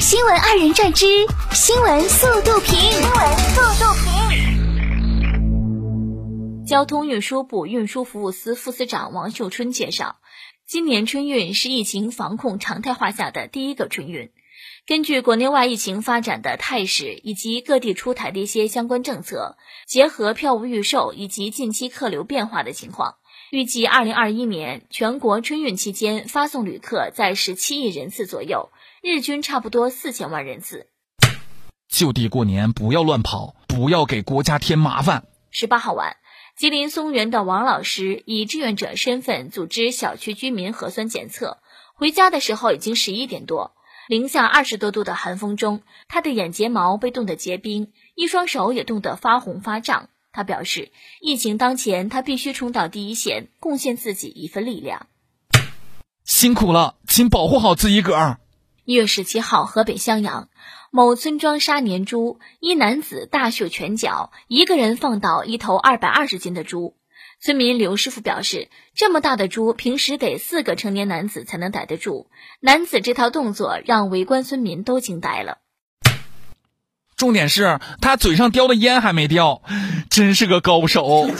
新闻二人转之新闻速度评。新闻速度评。交通运输部运输服务司副司长王秀春介绍，今年春运是疫情防控常态化下的第一个春运。根据国内外疫情发展的态势以及各地出台的一些相关政策，结合票务预售以及近期客流变化的情况，预计二零二一年全国春运期间发送旅客在十七亿人次左右，日均差不多四千万人次。就地过年，不要乱跑，不要给国家添麻烦。十八号晚，吉林松原的王老师以志愿者身份组织小区居民核酸检测，回家的时候已经十一点多。零下二十多度的寒风中，他的眼睫毛被冻得结冰，一双手也冻得发红发胀。他表示，疫情当前，他必须冲到第一线，贡献自己一份力量。辛苦了，请保护好自己个儿。一月十七号，河北襄阳某村庄杀年猪，一男子大秀拳脚，一个人放倒一头二百二十斤的猪。村民刘师傅表示，这么大的猪，平时得四个成年男子才能逮得住。男子这套动作让围观村民都惊呆了。重点是他嘴上叼的烟还没掉，真是个高手。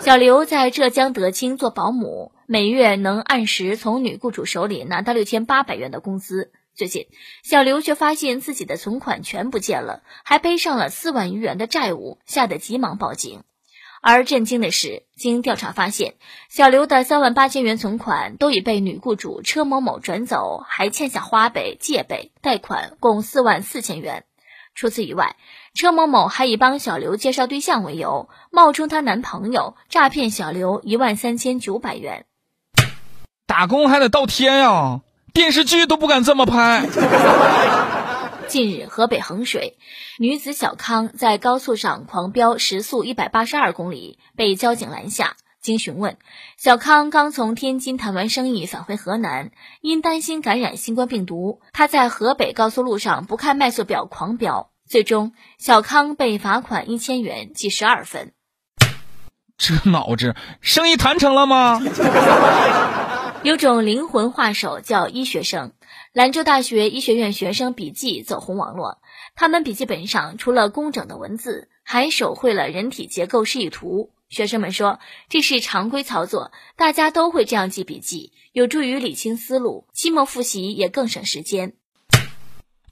小刘在浙江德清做保姆，每月能按时从女雇主手里拿到六千八百元的工资。最近，小刘却发现自己的存款全不见了，还背上了四万余元的债务，吓得急忙报警。而震惊的是，经调查发现，小刘的三万八千元存款都已被女雇主车某某转走，还欠下花呗、借呗、贷款共四万四千元。除此以外，车某某还以帮小刘介绍对象为由，冒充她男朋友，诈骗小刘一万三千九百元。打工还得倒贴呀，电视剧都不敢这么拍。近日，河北衡水女子小康在高速上狂飙，时速一百八十二公里，被交警拦下。经询问，小康刚从天津谈完生意返回河南，因担心感染新冠病毒，他在河北高速路上不看迈速表狂飙。最终，小康被罚款一千元，记十二分。这脑子，生意谈成了吗？有种灵魂画手叫医学生。兰州大学医学院学生笔记走红网络，他们笔记本上除了工整的文字，还手绘了人体结构示意图。学生们说，这是常规操作，大家都会这样记笔记，有助于理清思路，期末复习也更省时间。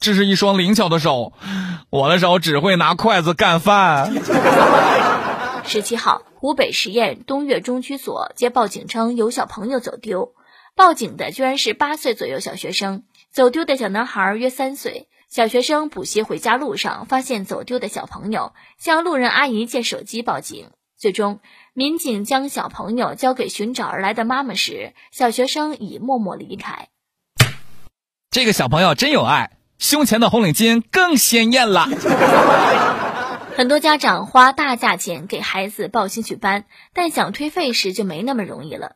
这是一双灵巧的手，我的手只会拿筷子干饭。十七号，湖北十堰东岳中区所接报警称有小朋友走丢。报警的居然是八岁左右小学生，走丢的小男孩约三岁。小学生补习回家路上发现走丢的小朋友，向路人阿姨借手机报警。最终，民警将小朋友交给寻找而来的妈妈时，小学生已默默离开。这个小朋友真有爱，胸前的红领巾更鲜艳了。很多家长花大价钱给孩子报兴趣班，但想退费时就没那么容易了。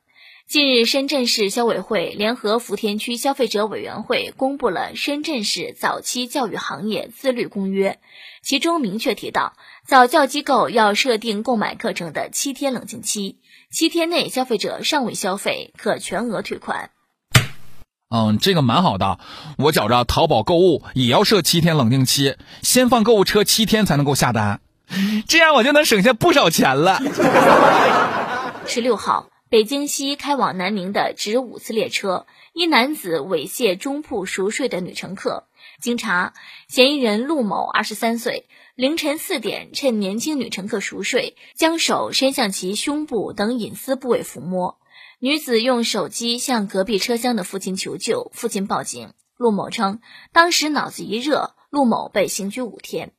近日，深圳市消委会联合福田区消费者委员会公布了《深圳市早期教育行业自律公约》，其中明确提到，早教机构要设定购买课程的七天冷静期，七天内消费者尚未消费，可全额退款。嗯，这个蛮好的。我觉着淘宝购物也要设七天冷静期，先放购物车七天才能够下单，这样我就能省下不少钱了。十六号。北京西开往南宁的直五次列车，一男子猥亵中铺熟睡的女乘客。经查，嫌疑人陆某，二十三岁，凌晨四点趁年轻女乘客熟睡，将手伸向其胸部等隐私部位抚摸。女子用手机向隔壁车厢的父亲求救，父亲报警。陆某称，当时脑子一热，陆某被刑拘五天。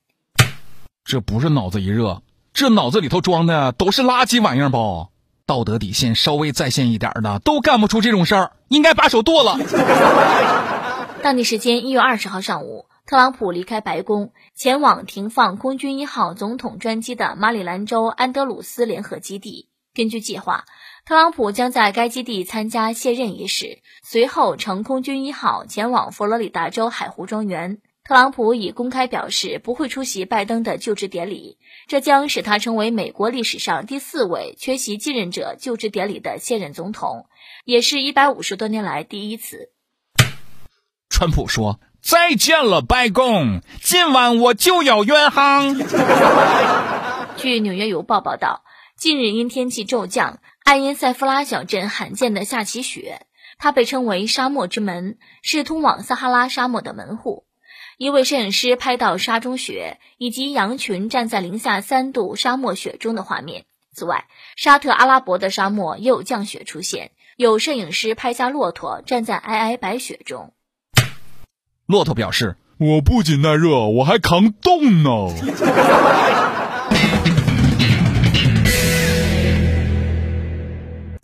这不是脑子一热，这脑子里头装的都是垃圾玩意儿吧？道德底线稍微在线一点的都干不出这种事儿，应该把手剁了。当地时间一月二十号上午，特朗普离开白宫，前往停放空军一号总统专机的马里兰州安德鲁斯联合基地。根据计划，特朗普将在该基地参加卸任仪式，随后乘空军一号前往佛罗里达州海湖庄园。特朗普已公开表示不会出席拜登的就职典礼，这将使他成为美国历史上第四位缺席继任者就职典礼的现任总统，也是一百五十多年来第一次。川普说：“再见了，白宫！今晚我就要远航。据《纽约邮报》报道，近日因天气骤降，爱因塞夫拉小镇罕见的下起雪，它被称为“沙漠之门”，是通往撒哈拉沙漠的门户。一位摄影师拍到沙中雪以及羊群站在零下三度沙漠雪中的画面。此外，沙特阿拉伯的沙漠也有降雪出现，有摄影师拍下骆驼站在皑皑白雪中。骆驼表示：“我不仅耐热，我还扛冻呢。”